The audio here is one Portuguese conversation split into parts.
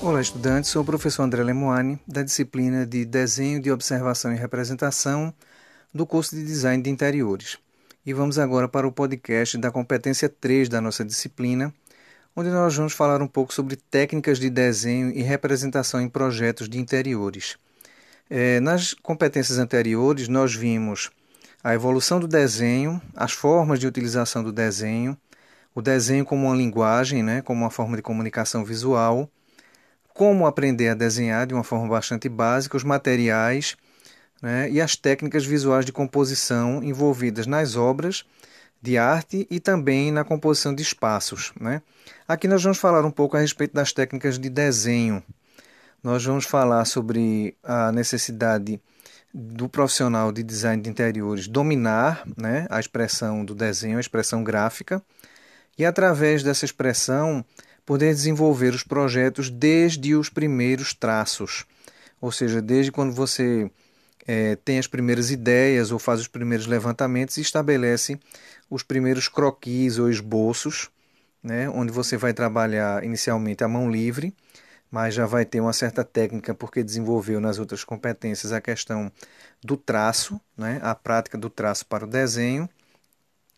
Olá, estudantes. Sou o professor André Lemoine, da disciplina de Desenho de Observação e Representação do curso de Design de Interiores. E vamos agora para o podcast da competência 3 da nossa disciplina, onde nós vamos falar um pouco sobre técnicas de desenho e representação em projetos de interiores. É, nas competências anteriores, nós vimos a evolução do desenho, as formas de utilização do desenho, o desenho como uma linguagem, né, como uma forma de comunicação visual como aprender a desenhar de uma forma bastante básica, os materiais né, e as técnicas visuais de composição envolvidas nas obras de arte e também na composição de espaços. Né? Aqui nós vamos falar um pouco a respeito das técnicas de desenho. Nós vamos falar sobre a necessidade do profissional de design de interiores dominar né, a expressão do desenho, a expressão gráfica, e através dessa expressão poder desenvolver os projetos desde os primeiros traços, ou seja, desde quando você é, tem as primeiras ideias ou faz os primeiros levantamentos e estabelece os primeiros croquis ou esboços, né, onde você vai trabalhar inicialmente a mão livre, mas já vai ter uma certa técnica porque desenvolveu nas outras competências a questão do traço, né, a prática do traço para o desenho.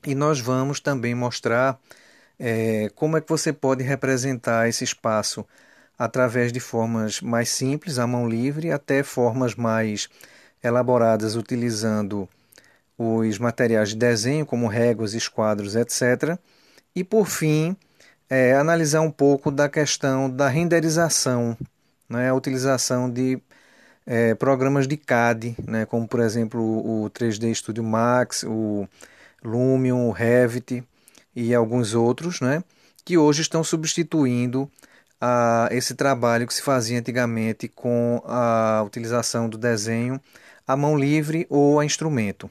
E nós vamos também mostrar é, como é que você pode representar esse espaço? Através de formas mais simples, à mão livre, até formas mais elaboradas utilizando os materiais de desenho, como réguas, esquadros, etc. E por fim, é, analisar um pouco da questão da renderização, né, a utilização de é, programas de CAD, né, como por exemplo o 3D Studio Max, o Lumion, o Revit, e alguns outros, né, que hoje estão substituindo a, esse trabalho que se fazia antigamente com a utilização do desenho à mão livre ou a instrumento.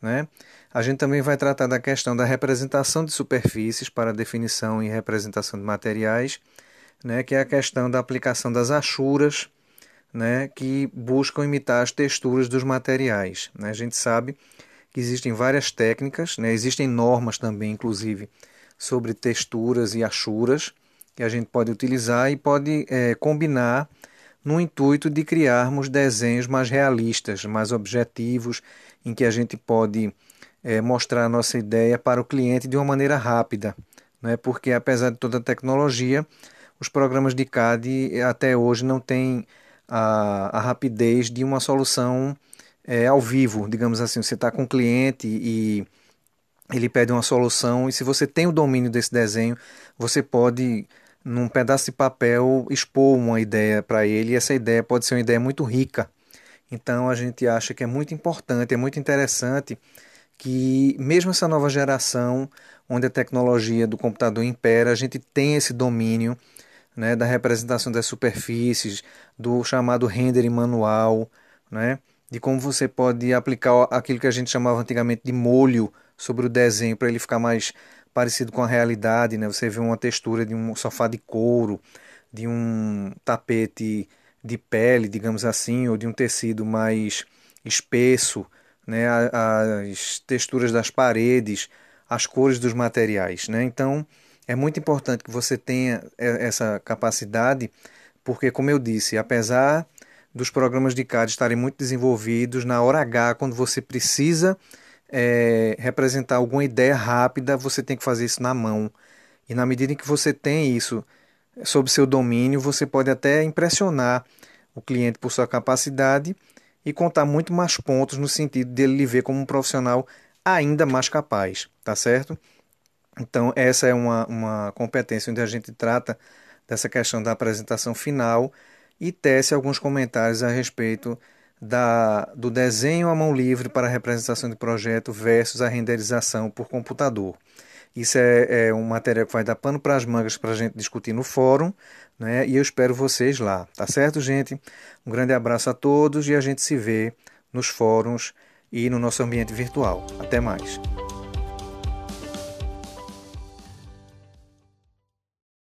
Né? A gente também vai tratar da questão da representação de superfícies para definição e representação de materiais, né, que é a questão da aplicação das achuras, né, que buscam imitar as texturas dos materiais. Né? A gente sabe existem várias técnicas, né? existem normas também, inclusive, sobre texturas e achuras que a gente pode utilizar e pode é, combinar no intuito de criarmos desenhos mais realistas, mais objetivos, em que a gente pode é, mostrar a nossa ideia para o cliente de uma maneira rápida, né? porque apesar de toda a tecnologia, os programas de CAD até hoje não têm a, a rapidez de uma solução é, ao vivo, digamos assim, você está com um cliente e ele pede uma solução e se você tem o domínio desse desenho, você pode num pedaço de papel expor uma ideia para ele e essa ideia pode ser uma ideia muito rica. Então a gente acha que é muito importante, é muito interessante que mesmo essa nova geração, onde a tecnologia do computador impera, a gente tem esse domínio né, da representação das superfícies, do chamado rendering manual, né? De como você pode aplicar aquilo que a gente chamava antigamente de molho sobre o desenho para ele ficar mais parecido com a realidade, né? Você vê uma textura de um sofá de couro, de um tapete de pele, digamos assim, ou de um tecido mais espesso, né? As texturas das paredes, as cores dos materiais, né? Então, é muito importante que você tenha essa capacidade, porque como eu disse, apesar dos programas de CAD estarem muito desenvolvidos na hora H, quando você precisa é, representar alguma ideia rápida, você tem que fazer isso na mão. E na medida em que você tem isso sob seu domínio, você pode até impressionar o cliente por sua capacidade e contar muito mais pontos no sentido dele lhe ver como um profissional ainda mais capaz, tá certo? Então, essa é uma, uma competência onde a gente trata dessa questão da apresentação final e tece alguns comentários a respeito da, do desenho à mão livre para a representação de projeto versus a renderização por computador. Isso é, é um material que vai dar pano para as mangas para a gente discutir no fórum, né? E eu espero vocês lá, tá certo, gente? Um grande abraço a todos e a gente se vê nos fóruns e no nosso ambiente virtual. Até mais.